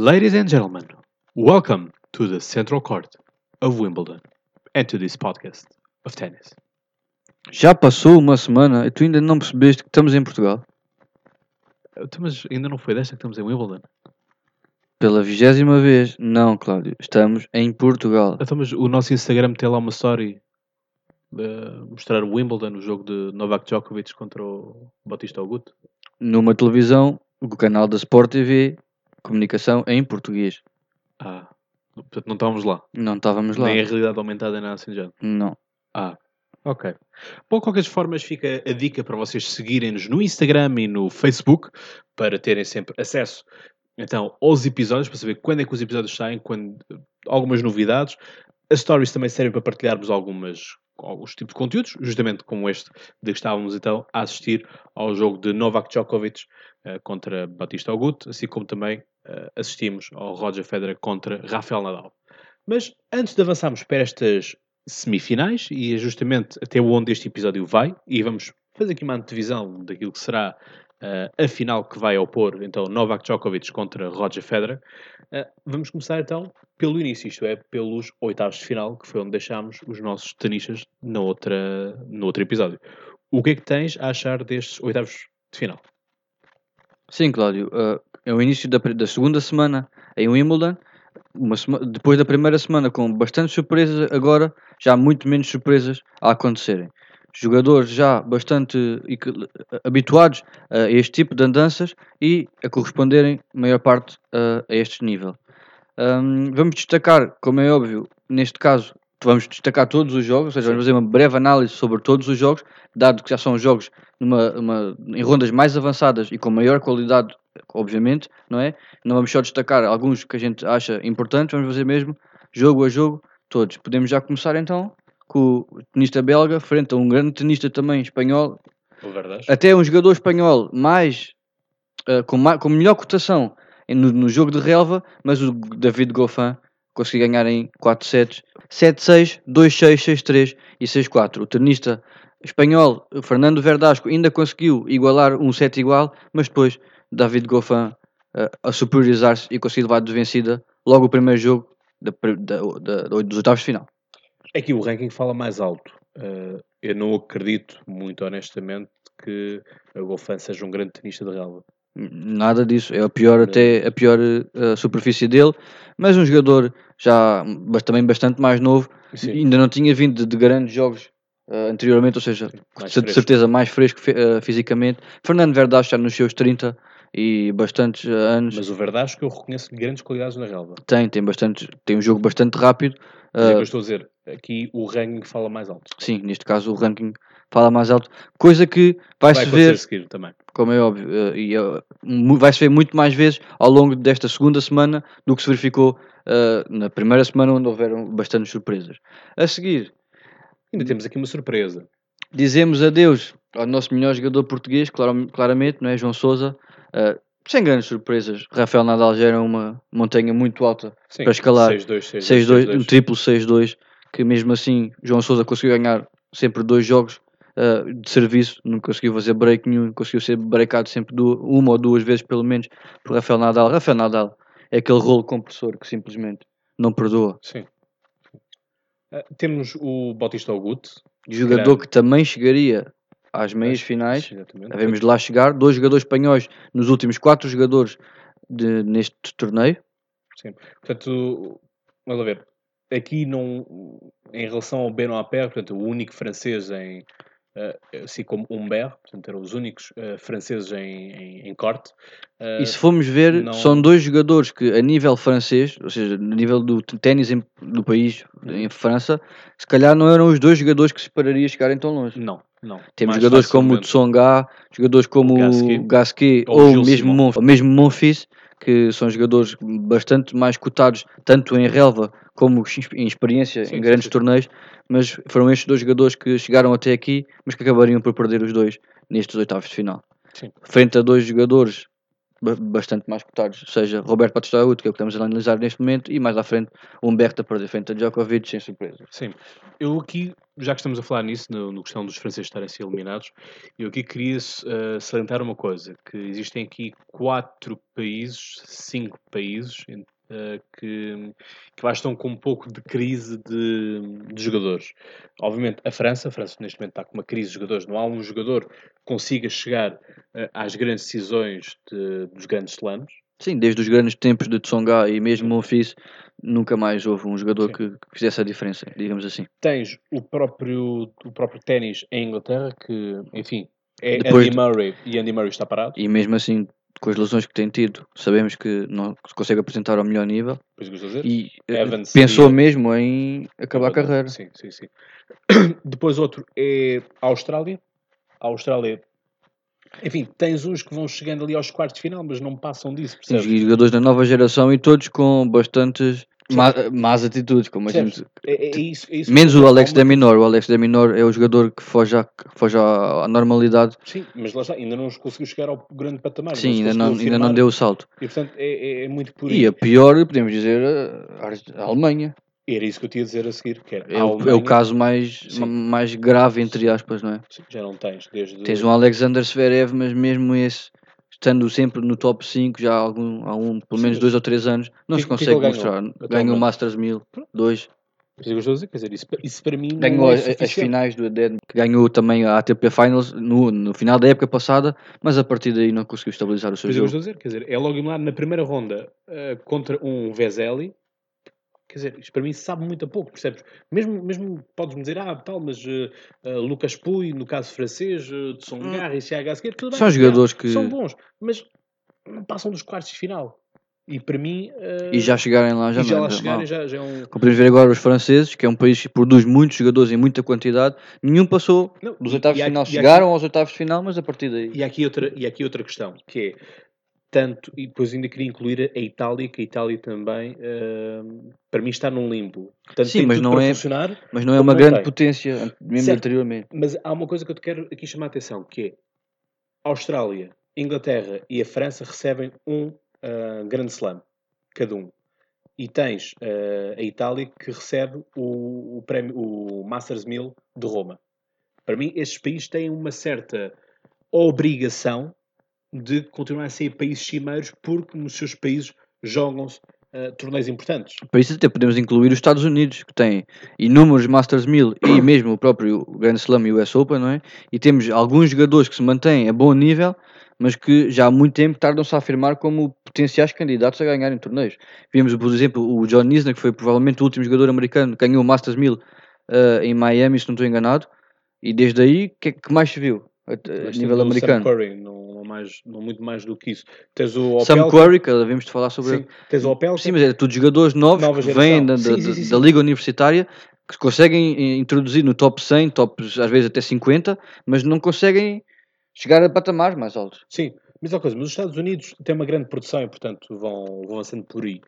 Ladies and gentlemen, welcome to the Central Court of Wimbledon and to this podcast of tennis. Já passou uma semana e tu ainda não percebeste que estamos em Portugal? Então, Mas ainda não foi desta que estamos em Wimbledon? Pela vigésima vez? Não, Cláudio. Estamos em Portugal. Então, mas o nosso Instagram tem lá uma story de mostrar o Wimbledon, o jogo de Novak Djokovic contra o Batista Agut. Numa televisão, o canal da Sport TV, comunicação em português. Ah, portanto não estávamos lá. Não estávamos lá. Nem a realidade aumentada nada assim género. Não. Ah, ok. Bom, de qualquer formas, fica a dica para vocês seguirem-nos no Instagram e no Facebook para terem sempre acesso então aos episódios, para saber quando é que os episódios saem, quando, algumas novidades. As stories também servem para partilharmos algumas, alguns tipos de conteúdos, justamente como este de que estávamos então a assistir ao jogo de Novak Djokovic eh, contra Batista Agut, assim como também eh, assistimos ao Roger Federer contra Rafael Nadal. Mas antes de avançarmos para estas semifinais, e é justamente até onde este episódio vai, e vamos fazer aqui uma antevisão daquilo que será uh, a final que vai opor então Novak Djokovic contra Roger Federer, uh, vamos começar então pelo início, isto é, pelos oitavos de final, que foi onde deixámos os nossos tenistas na outra, no outro episódio. O que é que tens a achar destes oitavos de final? Sim, Cláudio. ah, é o início da, da segunda semana em Wimbledon. Depois da primeira semana com bastantes surpresas, agora já há muito menos surpresas a acontecerem. Jogadores já bastante equi- habituados a este tipo de andanças e a corresponderem, maior parte, a, a este nível. Vamos destacar, como é óbvio, neste caso, vamos destacar todos os jogos, ou seja, vamos fazer uma breve análise sobre todos os jogos, dado que já são jogos numa, uma- em rondas mais avançadas e com maior qualidade, obviamente, não é? Não vamos só destacar alguns que a gente acha importantes, vamos fazer mesmo jogo a jogo todos. Podemos já começar então com o tenista belga, frente a um grande tenista também espanhol, até um jogador espanhol mais, eh, com, ma- com melhor cotação no, no jogo de relva, mas o David Goffin conseguiu ganhar em 4 sets, 7-6, 2-6, 6-3 e 6-4. O tenista espanhol Fernando Verdasco ainda conseguiu igualar um set igual, mas depois David Goffin eh, a superiorizar-se e conseguiu levar de vencida logo o primeiro jogo da, da- da- dos oitavos de final. Aqui o ranking fala mais alto. Uh, eu não acredito, muito honestamente, que a Golfan seja um grande tenista de relva. Nada disso, é a pior até a pior eh, superfície dele, mas um jogador já mas também bastante mais novo, Sim. ainda não tinha vindo de, de grandes jogos eh, anteriormente, ou seja, mais de fresco. certeza mais fresco eh, fisicamente. Fernando Verdade está nos seus 30 e bastantes eh, anos, Mas o Verdasco eu reconheço grandes qualidades na relva. tem, tem, bastante, tem um jogo bastante rápido. Mas é eh, que eu estou a dizer, aqui o ranking fala mais alto. sim, neste caso o ranking fala mais alto, coisa que Vai vai-se acontecer ver seguir também. como é óbvio, eh, e eh, mu- vai-se ver muito mais vezes ao longo desta segunda semana do que se verificou eh, na primeira semana, onde houveram bastantes surpresas. A seguir, Ainda temos aqui uma surpresa. dizemos adeus ao nosso melhor jogador português, claro- claramente, não é? João Sousa. Eh, sem grandes surpresas, Rafael Nadal já era uma montanha muito alta Sim, Para escalar. 6-2, 6-2, um triplo 6-2, que mesmo assim João Sousa conseguiu ganhar sempre dois jogos eh, de serviço, não conseguiu fazer break nenhum, conseguiu ser breakado sempre du- uma ou duas vezes pelo menos por Rafael Nadal. Rafael Nadal é aquele rolo compressor que simplesmente não perdoa. Sim. Ah, temos o Bautista Agut. Jogador Grande. que também chegaria às meias finais, Exatamente. devemos de lá chegar, dois jogadores espanhóis nos últimos quatro jogadores de- neste torneio. Sim. Portanto, vamos ver. Aqui, não, em relação ao Benoît Paire, portanto, o único francês em. Eh, assim como Humbert, portanto, eram os únicos eh, franceses em, em, em corte. eh, E se formos ver, não- são dois jogadores que, a nível francês, ou seja, no nível do ténis do país, Uhum. em França, se calhar não eram os dois jogadores que se esperaria chegarem tão longe. Não, não. Temos jogadores como o. Tsonga, jogadores como O Gasquet. Ou ou, mesmo, Simon. Monf, ou mesmo Monfils, que são jogadores bastante mais cotados, tanto em relva como em experiência Sim, em sim, grandes sim. torneios, mas foram estes dois jogadores que chegaram até aqui, mas que acabariam por perder os dois nestes oitavos de final. Sim. Frente a dois jogadores ba- bastante mais cotados, seja Roberto Batista Agut, que é o que estamos a analisar neste momento, e mais à frente o Humberto a perder frente a Djokovic, sem surpresa. Sim. Eu aqui já que estamos a falar nisso, no, no questão dos franceses estarem a eliminados, eu aqui queria uh, salientar uma coisa, que existem aqui quatro países, cinco países, uh, que, que estão com um pouco de crise de, de, jogadores. Obviamente, a França, a França neste momento está com uma crise de jogadores, não há um jogador que consiga chegar uh, às grandes decisões de, dos grandes slams, Sim, desde os grandes tempos de Tsonga e mesmo Monfils, nunca mais houve um jogador que, que, fizesse a diferença, digamos assim. Tens o próprio, o próprio ténis em Inglaterra, que, enfim, é Depois Andy Murray e Andy Murray está parado. E mesmo assim, com as lesões que tem tido, sabemos que não consegue apresentar ao melhor nível. E eh, Evans pensou mesmo em acabar a carreira. Sim, sim, sim. Depois outro é a Austrália. A Austrália enfim, tens uns que vão chegando ali aos quartos de final, mas não passam disso, percebes? Sim, jogadores da nova geração e todos com bastantes má, más atitudes, como a gente... É, é isso, é isso Menos o Alex da Minor. O Alex da Minor é o jogador que foge à, foge à normalidade. Sim, mas lá está, ainda não conseguiu chegar ao grande patamar. Sim, ainda não, ainda não deu o salto. E portanto é, é, é muito por E a pior, podemos dizer, a Alemanha. Era isso que eu tinha a dizer a seguir. Que é, o, Alemanha, é o caso mais, mais grave, entre aspas, não é? Sim, já não tens. Desde... Tens um Alexander Zverev, mas mesmo esse, estando sempre no top 5, já há, algum, há um, pelo menos 2 ou 3 anos, não que, se consegue mostrar. Ganhou o Masters 1000, 2. Isso, dizer, dizer, isso, isso para mim ganhou é as, as finais do ADN, ganhou também a ATP Finals no, no final da época passada, mas a partir daí não conseguiu estabilizar o seu jogo. Dizer, quer dizer, é logo lá na primeira ronda uh, contra um Veseli, Quer dizer, isto para mim sabe muito a pouco, percebes? Mesmo, mesmo podes-me dizer, ah, tal, mas uh, uh, Lucas Puy, no caso francês, uh, de Songar hum. e CHSQ, tudo bem. São jogadores que... São bons, mas não passam dos quartos de final. E para mim... Uh, e já chegarem lá já e já lá chegarem já, já é um... Como podemos ver agora os franceses, que é um país que produz muitos jogadores em muita quantidade, nenhum passou não, dos oitavos de final. Chegaram aqui, aos oitavos de final, mas a partir daí... E aqui outra, e aqui outra questão, que é tanto, e depois ainda queria incluir a Itália, que a Itália também, uh, para mim, está num limbo. Portanto, Sim, mas não, é, mas não é uma grande tem. potência, mesmo certo, anteriormente. Mas há uma coisa que eu te quero aqui chamar a atenção, que é a Austrália, Inglaterra e a França recebem um uh, grande slam, cada um. E tens uh, a Itália que recebe o, o, prémio, o Masters 1000 de Roma. Para mim, estes países têm uma certa obrigação de continuar a ser países cimeiros porque nos seus países jogam-se uh, torneios importantes. Para isso até podemos incluir os Estados Unidos, que têm inúmeros Masters 1000 e mesmo o próprio Grand Slam e o US Open, não é? E temos alguns jogadores que se mantêm a bom nível, mas que já há muito tempo tardam-se a afirmar como potenciais candidatos a ganharem torneios. Vimos, por exemplo, o John Isner, que foi provavelmente o último jogador americano que ganhou o Masters 1000 uh, em Miami, se não estou enganado, e desde aí, o que, é que mais se viu? a, nível americano. Curry, não, mais, não muito mais do que isso. Tens o Opel, Sam Curry, que devemos de falar sobre. Sim, tens o Opel. Sim, mas é tudo jogadores novos que vêm da, sim, da, sim, da, Liga Universitária que conseguem introduzir no top 100, top às vezes até 50, mas não conseguem chegar a patamares mais altos. Sim, mas coisa, mas os Estados Unidos têm uma grande produção e, portanto, vão, vão avançando por aí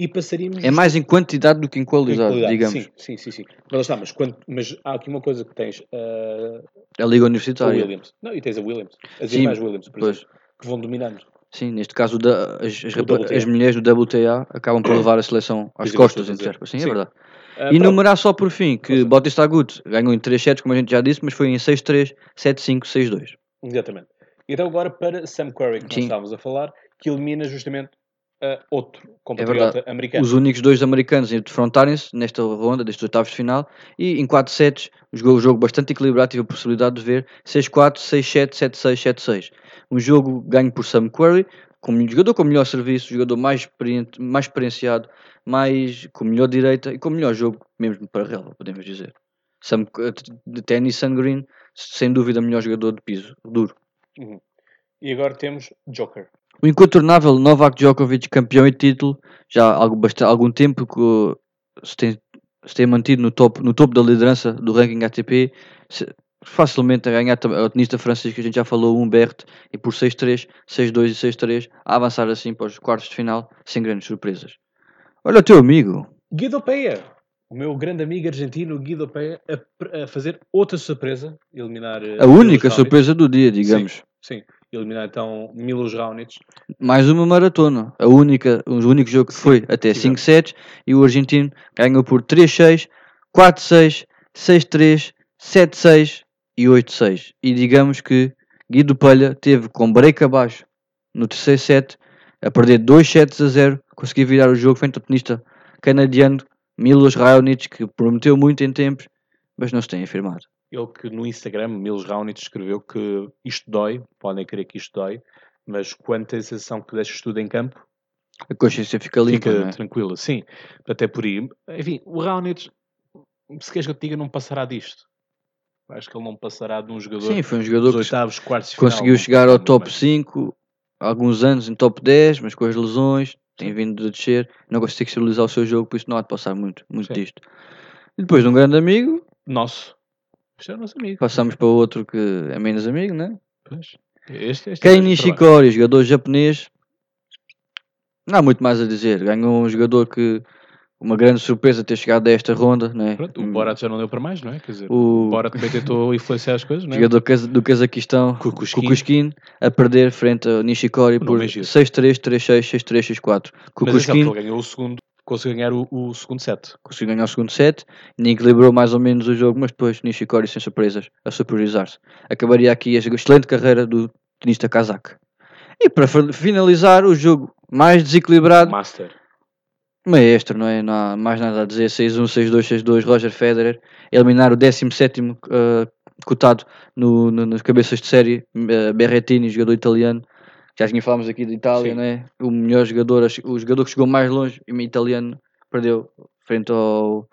e passaríamos. É mais em quantidade do que em qualidade, em qualidade digamos. Sim, sim, sim. sim. Mas, está, mas, quando, mas há aqui uma coisa que tens. Uh, a Liga Universitária. Williams. Não, e tens a Williams. As sim, irmãs Williams, por pois. exemplo, que vão dominando. Sim, neste caso da, as, as, as, mulheres do WTA acabam por levar a seleção às costas, entre aspas. Sim, é sim, é verdade. Uh, e enumerar só por fim que Bautista Agut ganhou em 3 sets, como a gente já disse, mas foi em 6-3, 7-5, 6-2. Exatamente. Então agora para Sam Curry, que nós estávamos a falar, que elimina justamente uh, outro compatriota é americano. Os únicos dois americanos a defrontarem-se nesta ronda, destes oitavos de final, e em 4 sets, jogou um jogo bastante equilibrado, tive a possibilidade de ver 6-4, 6-7, 7-6, 7-6. Um jogo ganho por Sam Querrey, com jogador com melhor serviço, jogador mais, experiente, mais experienciado, mais, com melhor direita e com melhor jogo, mesmo para relva, podemos dizer. Sam, de ténis, Sun Green, sem dúvida, melhor jogador de piso, duro. Uhum. E agora temos Joker. O incontornável Novak Djokovic, campeão e título, já há algum, algum tempo que se tem, se tem mantido no topo, no topo da liderança do ranking ATP, se, facilmente a ganhar o tenista francês que a gente já falou, Humbert, e por 6-3, 6-2 e 6-3, a avançar assim para os quartos de final, sem grandes surpresas. Olha o teu amigo. Guido Peia, o meu grande amigo argentino Guido Peia, a, a fazer outra surpresa, eliminar... A única surpresa do dia, digamos. Sim, sim eliminar então Milos Raonic. Mais uma maratona, a única, o único jogo que foi até 5 sets e o argentino ganhou por 3-6, 4-6, 6-3, 7-6 e 8-6. E digamos que Guido Palha teve com break abaixo no terceiro set, a perder 2 sets a 0, conseguiu virar o jogo frente ao tenista canadiano Milos Raonic, que prometeu muito em tempos, mas não se tem afirmado. Ele que no Instagram, Milos Raonic, escreveu que isto dói, podem crer que isto dói, mas quando tens a sensação que deixas tudo em campo, A consciência fica limpa, fica é? tranquila. Sim, até por aí. Enfim, o Raonic, se queres que eu te diga, não passará disto. Acho que ele não passará de um jogador Sim, foi um jogador que oitavos, quartos final. conseguiu não chegar ao top bem. 5, há alguns anos em top 10, mas com as lesões tem vindo a descer, não consegue estabilizar o seu jogo, por isso não há de passar muito, muito Sim. disto. E depois de um grande amigo, Nosso. Este é o nosso amigo. passamos para outro que é menos amigo, né? Pois. Este, este Kei é. Nishikori, jogador japonês, não há muito mais a dizer. Ganhou um jogador que uma grande surpresa ter chegado a esta ronda, né? Pronto, o Borat já não deu para mais, não é? Quer dizer, O- o Borat também tentou influenciar as coisas, não é? jogador do Cazaquistão, Kukushkin. Kukushkin, a perder frente a Nishikori por nome é giro. 6-3, 3-6, 6-3, 6-4. Mas atenção, Kukushkin porque ele ganhou o segundo, conseguiu ganhar o, o segundo set. conseguiu ganhar o segundo set, nem equilibrou mais ou menos o jogo, mas depois Nishikori sem surpresas a superiorizar-se. Acabaria aqui a excelente carreira do tenista kazakh. E para fi- finalizar o jogo mais desequilibrado, Master. maestro, não é? Não há mais nada a dizer. 6-1, 6-2, 6-2, Roger Federer, eliminar o 17 uh, cotado no, no- nas cabeças de série, uh, Berrettini, jogador italiano. Já tinha falámos aqui de Itália, Sim. não é? O melhor jogador, o jogador que chegou mais longe, o italiano, perdeu frente ao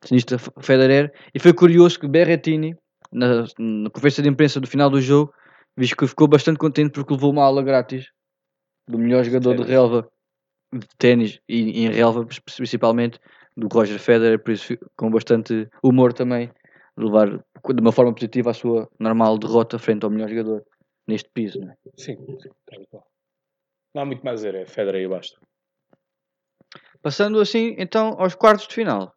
tenista F- Federer. E foi curioso que Berrettini, na, na conferência de imprensa do final do jogo, visto que ficou bastante contente porque levou uma aula grátis do melhor jogador de relva de ténis e, em relva principalmente do Roger Federer, por isso com bastante humor também levar de uma forma positiva a sua normal derrota frente ao melhor jogador neste piso. Não, é? Sim, sim. Não há muito mais a dizer, é Federer e basta. Passando assim então aos quartos de final.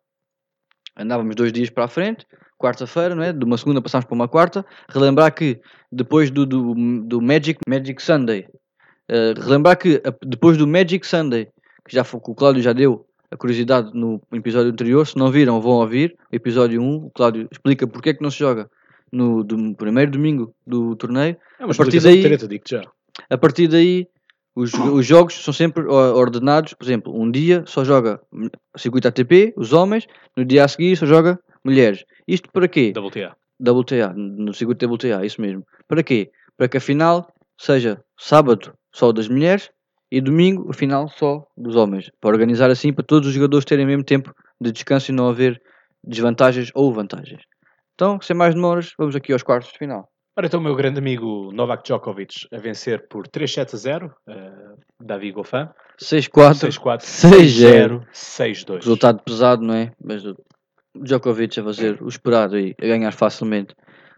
Andávamos dois dias para a frente, quarta-feira, não é? De uma segunda passámos para uma quarta. Relembrar que depois do, do, do Magic, Magic Sunday, eh, relembrar que depois do Magic Sunday, que já foi, que o Cláudio já deu a curiosidade no episódio anterior, se não viram, vão ouvir. Episódio 1, o Cláudio explica porque é que não se joga no do primeiro domingo do torneio. É uma A partir daí- treta, digo-te já. A partir daí, os, os jogos são sempre ordenados. Por exemplo, um dia só joga circuito ATP, os homens, no dia a seguir só joga mulheres. Isto para quê? WTA. WTA, no circuito WTA, isso mesmo. Para quê? Para que a final seja sábado só das mulheres e domingo a final só dos homens. Para organizar assim, para todos os jogadores terem o mesmo tempo de descanso e não haver desvantagens ou vantagens. Então, sem mais demoras, vamos aqui aos quartos de final. Ora, então o meu grande amigo Novak Djokovic a vencer por 3-7 a 0, uh, Davi Goffin, 6-4, 6-4, 6-0. 6-0, 6-2. Resultado pesado, não é? Mas o Djokovic a fazer o esperado e a ganhar facilmente.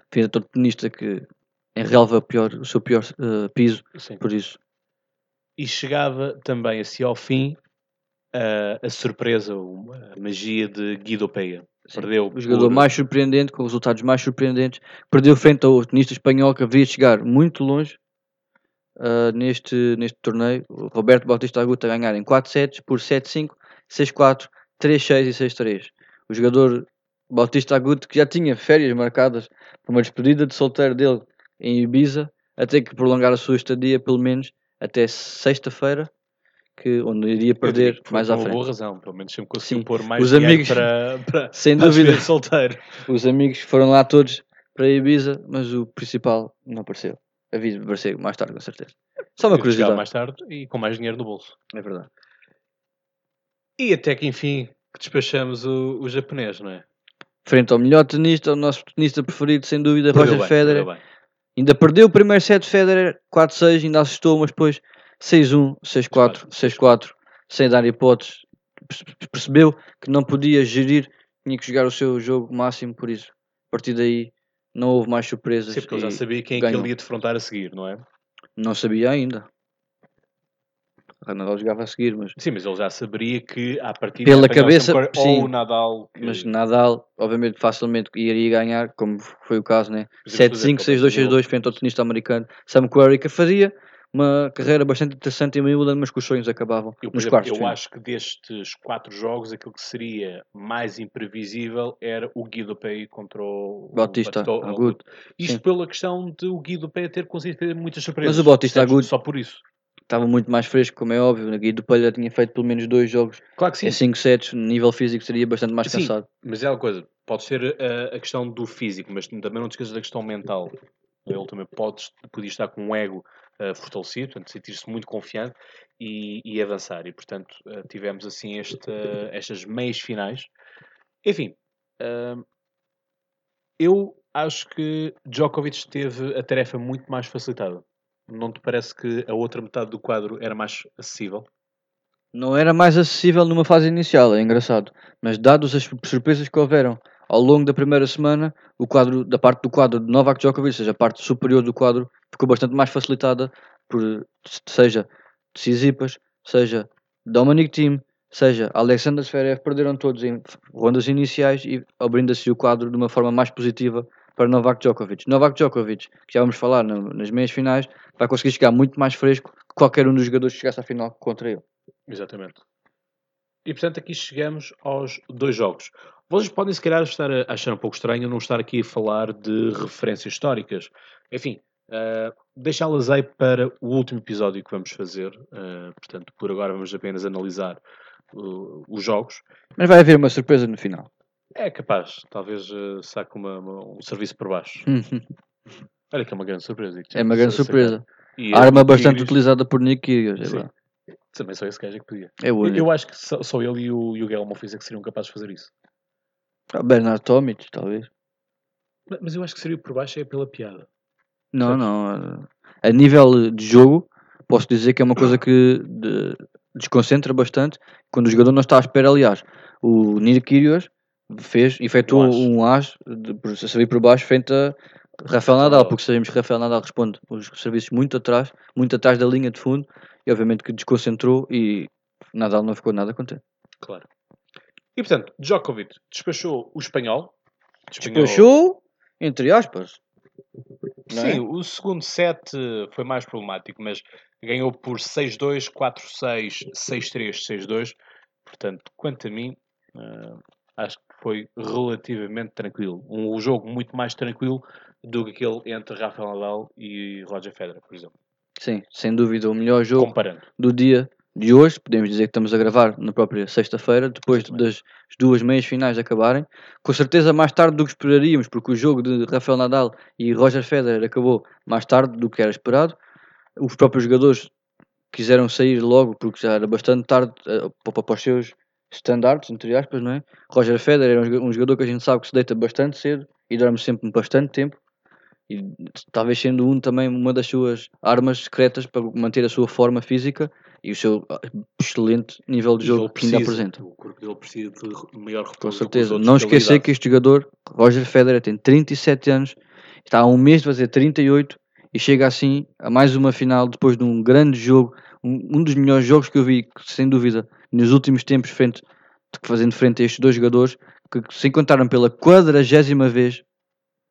Enfim, é todo tenista que em relva pior, o seu pior eh, piso, Sim. por isso. E chegava também assim ao fim uh, a surpresa, a magia de Guido Pega. Sim. Perdeu O jogador por- mais surpreendente, com resultados mais surpreendentes, perdeu frente ao tenista espanhol que havia de chegar muito longe ah, neste, neste torneio. O Roberto Bautista Agut a ganhar em 4 sets por 7-5, 6-4, 3-6 e 6-3. O jogador Bautista Agut que já tinha férias marcadas para uma despedida de solteiro dele em Ibiza, até que prolongar a sua estadia pelo menos até sexta-feira, que onde iria perder mais por à frente. boa razão, pelo menos sempre conseguiu pôr mais Os amigos- para, para, Sem para dúvida. solteiro. Os amigos foram lá todos para Ibiza, mas o principal não apareceu. Havia de aparecer mais tarde, com certeza. Só uma curiosidade. mais tarde e com mais dinheiro no bolso. É verdade. E até que enfim que despachamos o, o japonês, não é? Frente ao melhor tenista, o nosso tenista preferido, sem dúvida, Roger bem, Federer. Ainda perdeu o primeiro set Federer, 4-6, ainda assustou, mas depois 6-1, 6-4, 6-4, sem dar hipóteses. Perce- Percebeu que não podia gerir, tinha que jogar o seu jogo máximo, por isso, a partir daí, não houve mais surpresas. Sim, porque ele já sabia quem é que ele ia defrontar a seguir, não é? Não sabia ainda. O Nadal jogava a seguir, mas Sim, mas ele já saberia que a partir Pela cabeça, sim. ou o Nadal que- Mas Nadal, obviamente, facilmente iria ganhar, como foi o caso, né? Podemos fazer 7-5, como 6-2, 6-2 frente ao tenista americano Sam Querrey, que fazia uma carreira bastante interessante em Wimbledon, mas que os sonhos acabavam Eu, nos exemplo, quartos. eu final. acho que destes quatro jogos, aquilo que seria mais imprevisível era o Guido Pei contra o o Bautista, Bato- Agut. Isto Sim. pela questão de o Guido Pei ter conseguido ter muitas surpresas. Mas o Bautista? Agut- Só por isso. Estava muito mais fresco, como é óbvio. Na Guido Palha tinha feito pelo menos dois jogos Claro que sim. em 5 sets, no nível físico seria bastante mais Sim. cansado. Mas é uma coisa, pode ser a, a questão do físico, mas também não te esqueças da questão mental. Ele também pode, podia estar com um ego fortalecido, portanto, sentir-se muito confiante e, e avançar. E, portanto, eh, tivemos assim esta, estas meias finais. Enfim, eu acho que Djokovic teve a tarefa muito mais facilitada. Não te parece que a outra metade do quadro era mais acessível? Não era mais acessível numa fase inicial, é engraçado. Mas dados as surpresas que houveram ao longo da primeira semana, o quadro, da parte do quadro de Novak Djokovic, ou seja, a parte superior do quadro, ficou bastante mais facilitada por, seja Tsitsipas, seja Dominic Thiem, seja Alexander Zverev, perderam todos em rondas iniciais e abrindo-se o quadro de uma forma mais positiva para Novak Djokovic. Novak Djokovic, que já vamos falar no- nas meias finais, vai conseguir chegar muito mais fresco que qualquer um dos jogadores que chegasse à final contra ele. Exatamente. E portanto aqui chegamos aos dois jogos. Vocês podem se calhar estar a achar um pouco estranho não estar aqui a falar de referências históricas. Enfim, ah, deixá-las aí para o último episódio que vamos fazer. Ah, portanto, por agora vamos apenas analisar uh, os jogos. Mas vai haver uma surpresa no final. É capaz, talvez uh, saque uma- uma- um serviço por baixo. Olha que é uma grande surpresa. digo-te. é uma grande Sa- surpresa. Arma esse bastante utilizada por Nick Kyrgios. Também só esse gajo é que podia. é Eu, eu acho que só, só ele e o, e o Gael Monfils é que seriam capazes de fazer isso. Ah, Bernard Tomic, talvez. Mas- Mas eu acho que seria por baixo é pela piada. Não, Sabes? não. ah, A nível de jogo, posso dizer que é uma coisa que de- desconcentra bastante quando o jogador não está à espera. Aliás, o Nick Kyrgios fez, efetuou Um as. um as de, por servir por baixo frente a Rafael Nadal, porque sabemos que Rafael Nadal responde os serviços muito atrás, muito atrás da linha de fundo, e obviamente que desconcentrou e Nadal não ficou nada contente. Claro. E portanto, Djokovic despachou o espanhol. Despachou, entre aspas. não é? Sim, o segundo set foi mais problemático, mas ganhou por 6-2, 4-6, 6-3, 6-2. Portanto, quanto a mim, eh, acho que foi relativamente tranquilo. Um jogo muito mais tranquilo do que aquele entre Rafael Nadal e Roger Federer, por exemplo. Sim, sem dúvida o melhor jogo Comparando. do dia de hoje. Podemos dizer que estamos a gravar na própria sexta-feira, depois das duas meias finais acabarem. Com certeza mais tarde do que esperaríamos, porque o jogo de Rafael Nadal e Roger Federer acabou mais tarde do que era esperado. Os próprios jogadores quiseram sair logo, porque já era bastante tarde eh, para, os seus standards, entre aspas, não é? Roger Federer é um um jogador que a gente sabe que se deita bastante cedo e dorme sempre bastante tempo. E talvez sendo um também uma das suas armas secretas para manter a sua forma física e o seu ah, excelente nível de jogo ele que ainda precisa, apresenta. O corpo dele precisa de maior. Com certeza. Não esquecer que este jogador, Roger Federer, tem 37 anos, está há um mês de fazer 38 e chega assim a mais uma final depois de um grande jogo, um, um dos melhores jogos que eu vi, sem dúvida, nos últimos tempos, frente, fazendo frente a estes dois jogadores que se encontraram pela quadragésima vez.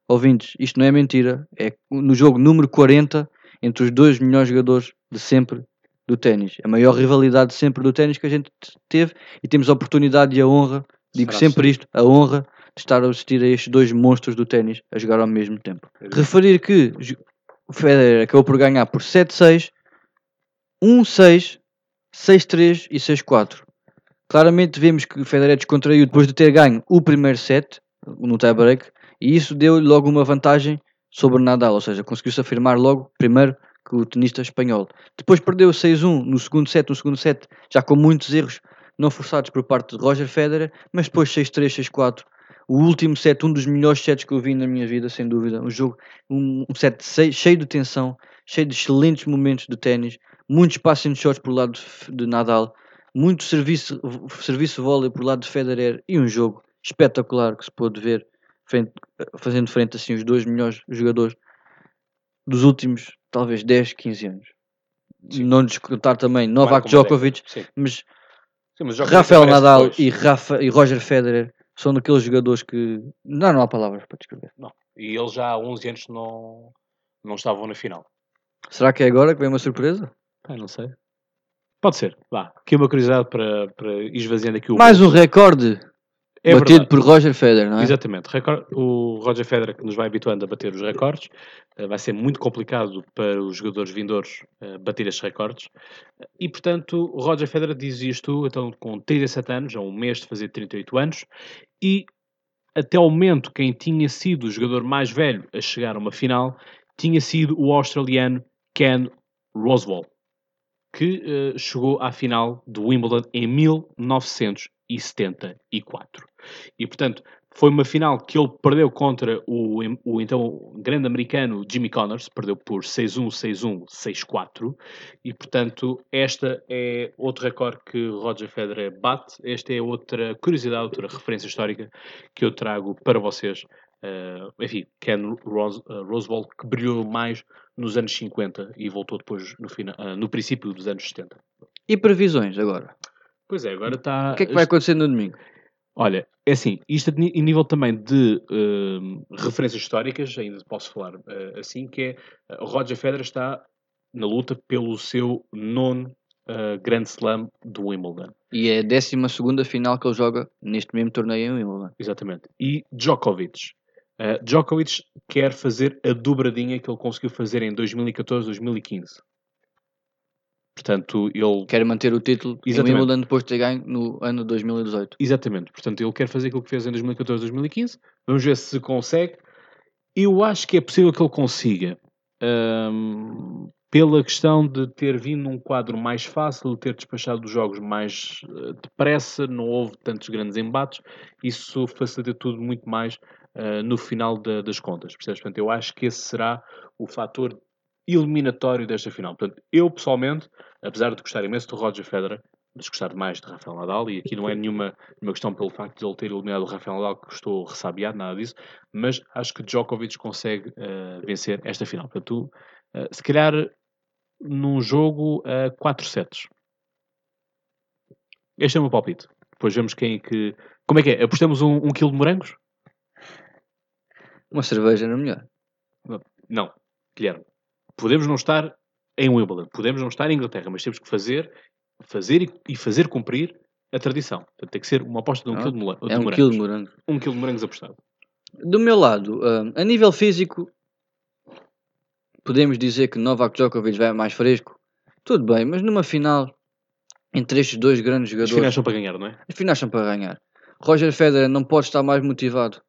Ouvintes, isto não é mentira, é no jogo número 40 entre os dois melhores jogadores de sempre do ténis. A maior rivalidade sempre do ténis que a gente teve e temos a oportunidade e a honra, digo Será sempre isto, a honra de estar a assistir a estes dois monstros do ténis a jogar ao mesmo tempo. Referir que o Federer acabou por ganhar por 7-6, 1-6, 6-3 e 6-4. Claramente vemos que o Federer descontraiu depois de ter ganho o primeiro set no tie-break e isso deu-lhe logo uma vantagem sobre Nadal, ou seja, conseguiu-se afirmar logo primeiro que o tenista espanhol. Depois perdeu 6-1 no segundo set, no segundo set já com muitos erros não forçados por parte de Roger Federer, mas depois 6-3, 6-4. O último set, um dos melhores sets que eu vi na minha vida, sem dúvida. Um jogo, um, set cheio de tensão, cheio de excelentes momentos de ténis, muitos passing shots por lado de Nadal, muito serviço, serviço vôlei por lado de Federer e um jogo espetacular que se pôde ver frente- fazendo frente assim os dois melhores jogadores dos últimos talvez 10, 15 anos. Sim. Não descontar também Novak Djokovic, Sim. mas Sim, mas Rafael Nadal e, Rafa, e Roger Federer são daqueles jogadores que não, não há palavras para descrever. Não. E eles já há 11 anos não, não estavam na final. Será que é agora que vem uma surpresa? Ah, não sei. Pode ser. Vá. Aqui uma curiosidade para, para esvaziando aqui o. Mais um recorde É batido verdade. por Roger Federer, não é? Exatamente. O Roger Federer que nos vai habituando a bater os recordes. eh, Vai ser muito complicado para os jogadores vindouros eh, bater estes recordes. E, portanto, o Roger Federer diz isto então, com 37 anos, a um mês de fazer 38 anos. E, até ao momento, quem tinha sido o jogador mais velho a chegar a uma final tinha sido o australiano Ken Roswell, que eh, chegou à final do Wimbledon em 1974. E, portanto, foi uma final que ele perdeu contra o, o então grande americano Jimmy Connors, perdeu por 6-1, 6-1, 6-4. E, portanto, esta é outro recorde que Roger Federer bate. Esta é outra curiosidade, outra referência histórica que eu trago para vocês. Eh, enfim, Ken Ros eh, Roswell, que brilhou mais nos anos 50 e voltou depois no, final, ah, no princípio dos anos 70. E previsões agora? Pois é, agora está. O que é que vai acontecer no domingo? Olha, é assim, isto em nível também de hum, referências históricas, ainda posso falar eh, assim, que é eh, Roger Federer está na luta pelo seu nono eh, Grand Slam do Wimbledon. E é a 12 final que ele joga neste mesmo torneio em Wimbledon. Exatamente. E Djokovic. Eh, Djokovic quer fazer a dobradinha que ele conseguiu fazer em 2014, 2015. Portanto, ele Quer manter o título em Exatamente. Wimbledon depois de ter ganho no ano de 2018. Exatamente. Portanto, ele quer fazer aquilo que fez em 2014, 2015. Vamos ver se consegue. Eu acho que é possível que ele consiga. Ahm, pela questão de ter vindo num quadro mais fácil, de ter despachado os jogos mais eh, depressa, não houve tantos grandes embates. Isso facilita tudo muito mais eh, no final da- das contas. Percebes? Portanto, eu acho que esse será o fator eliminatório desta final. Portanto, eu pessoalmente, apesar de gostar imenso do Roger Federer, mas gostar mais de Rafael Nadal, e aqui não é nenhuma, nenhuma questão pelo facto de ele ter eliminado o Rafael Nadal, que estou ressabiado, nada disso, mas acho que Djokovic consegue eh, vencer esta final. Portanto, eh, se calhar num jogo a 4 sets. Este é o meu palpite. Depois vemos quem é que. Como é que é? Apostamos um, um quilo de morangos? Uma cerveja era melhor. Não, Guilherme. Podemos não estar em Wimbledon, podemos não estar em Inglaterra, mas temos que fazer, fazer e, e fazer cumprir a tradição. Portanto, tem que ser uma aposta de um Ah, quilo de, mola- de É um morangos. quilo de morango. Um quilo de morangos apostado. Do meu lado, hum, a nível físico, podemos dizer que Novak Djokovic vai mais fresco. Tudo bem, mas numa final, entre estes dois grandes As jogadores, finais são para ganhar, não é? as finais são para ganhar. Roger Federer não pode estar mais motivado.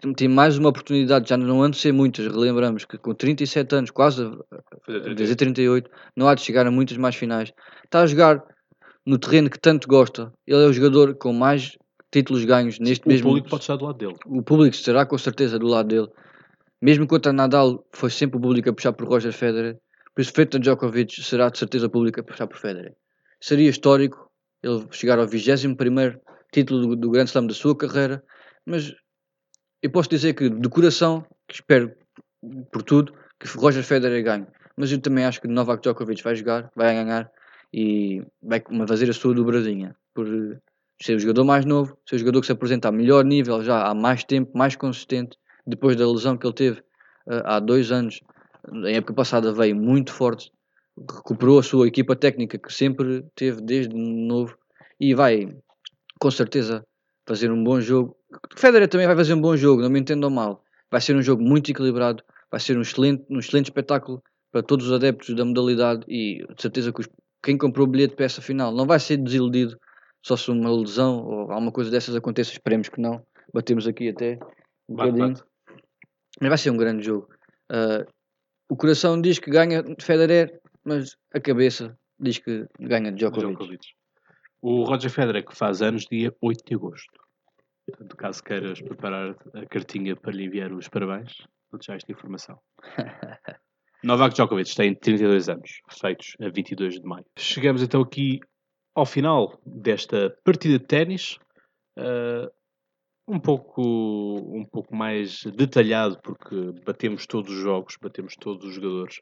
Tem- Tem mais uma oportunidade, já não há de ser muitas. Relembramos que com 37 anos, quase a a dizer 38, não há de chegar a muitas mais finais. Está a jogar no terreno que tanto gosta. Ele é o jogador com mais títulos ganhos neste O mesmo. público pode estar do lado dele. o público estará com certeza do lado dele. Mesmo contra Nadal, foi sempre o público a puxar por Roger Federer. Por isso, feito a Djokovic, será de certeza o público a puxar por Federer. Seria histórico ele chegar ao 21 título do, do Grand Slam da sua carreira, mas eu posso dizer que, de coração, que espero por tudo, que Roger Federer ganhe. Mas eu também acho que Novak Djokovic vai jogar, vai ganhar e vai fazer a sua dobradinha. Por ser o jogador mais novo, ser o jogador que se apresenta a melhor nível já há mais tempo, mais consistente, depois da lesão que ele teve eh, há dois anos. Na época passada veio muito forte, recuperou a sua equipa técnica que sempre teve desde novo e vai com certeza fazer um bom jogo. Federer também vai fazer um bom jogo, não me entendam mal. Vai ser um jogo muito equilibrado, vai ser um excelente, um excelente espetáculo para todos os adeptos da modalidade e de certeza que os- quem comprou o bilhete para essa final não vai ser desiludido só se uma lesão ou alguma coisa dessas aconteça, esperemos que não. Batemos aqui até um Bate, bocadinho. bate. Mas vai ser um grande jogo. Ah, o coração diz que ganha Federer, mas a cabeça diz que ganha Djokovic. Djokovic. O Roger Federer que faz anos dia 8 de agosto. Portanto, caso queiras preparar a cartinha para lhe enviar os parabéns, vou já esta informação. Novak Djokovic tem 32 anos, feitos a 22 de maio. Chegamos então aqui ao final desta partida de ténis. ah, um pouco, um pouco mais detalhado, porque batemos todos os jogos, batemos todos os jogadores,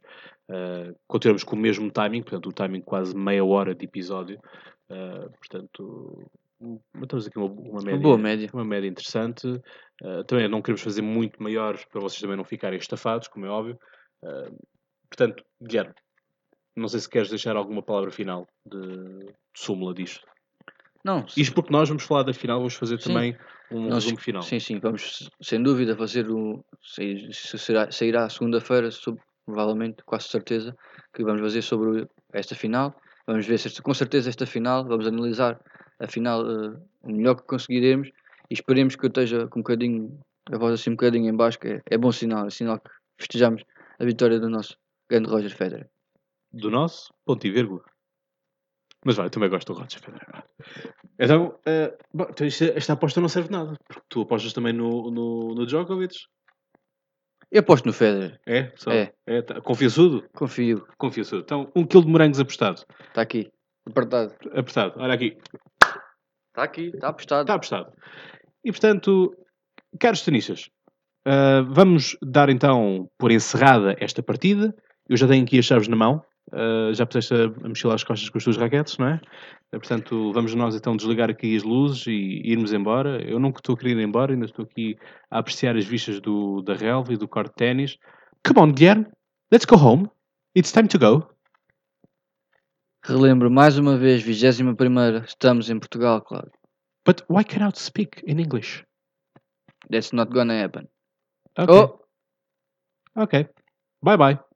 ah, continuamos com o mesmo timing, portanto, o timing quase meia hora de episódio. ah, portanto, temos aqui uma, uma média, boa média. uma média interessante. Ah, também não queremos fazer muito maiores para vocês também não ficarem estafados, como é óbvio. Ah, Portanto, Guilherme, não sei se queres deixar alguma palavra final de, de súmula disto. Não, Isto porque nós vamos falar da final, vamos fazer Sim. também um Nós- resumo final. Sim, sim, vamos sem dúvida fazer o. sair- se será- Sairá segunda-feira, provavelmente, quase certeza, que vamos fazer sobre esta final. Vamos ver se com certeza esta final, vamos analisar a final eh, o melhor que conseguiremos e esperemos que eu esteja com um bocadinho, a voz assim um bocadinho em baixo, que é, é bom sinal, é sinal que festejamos a vitória do nosso grande Roger Federer. Do nosso, ponto e vírgula. Mas vai, eu também gosto do Roger Federer. Então, eh, bom, então isto- esta aposta não serve nada, porque tu apostas também no, no, no Djokovic. Eu aposto no Federer, É? Só, É. é tá, confiançudo? confio, Confiançudo. Então, um quilo de morangos apostado. está aqui, apertado. Apertado. Olha aqui. Está aqui, está apostado. Está apostado. E portanto, caros tenistas, ah, vamos dar então por encerrada esta partida. Eu já tenho aqui as chaves na mão. ah, já puseste a, mochila às costas com os teus raquetes, não é? Ah, portanto, vamos nós então desligar aqui as luzes e irmos embora. Eu nunca estou a querer ir embora, ainda estou aqui a apreciar as vistas do, da relva e do corte de ténis. Come on, Guilherme, let's go home. It's time to go. Relembro mais uma vez, 21 primeira, estamos em Portugal, claro. But why cannot speak in English? That's not gonna happen. Okay. Oh! Okay. Bye bye.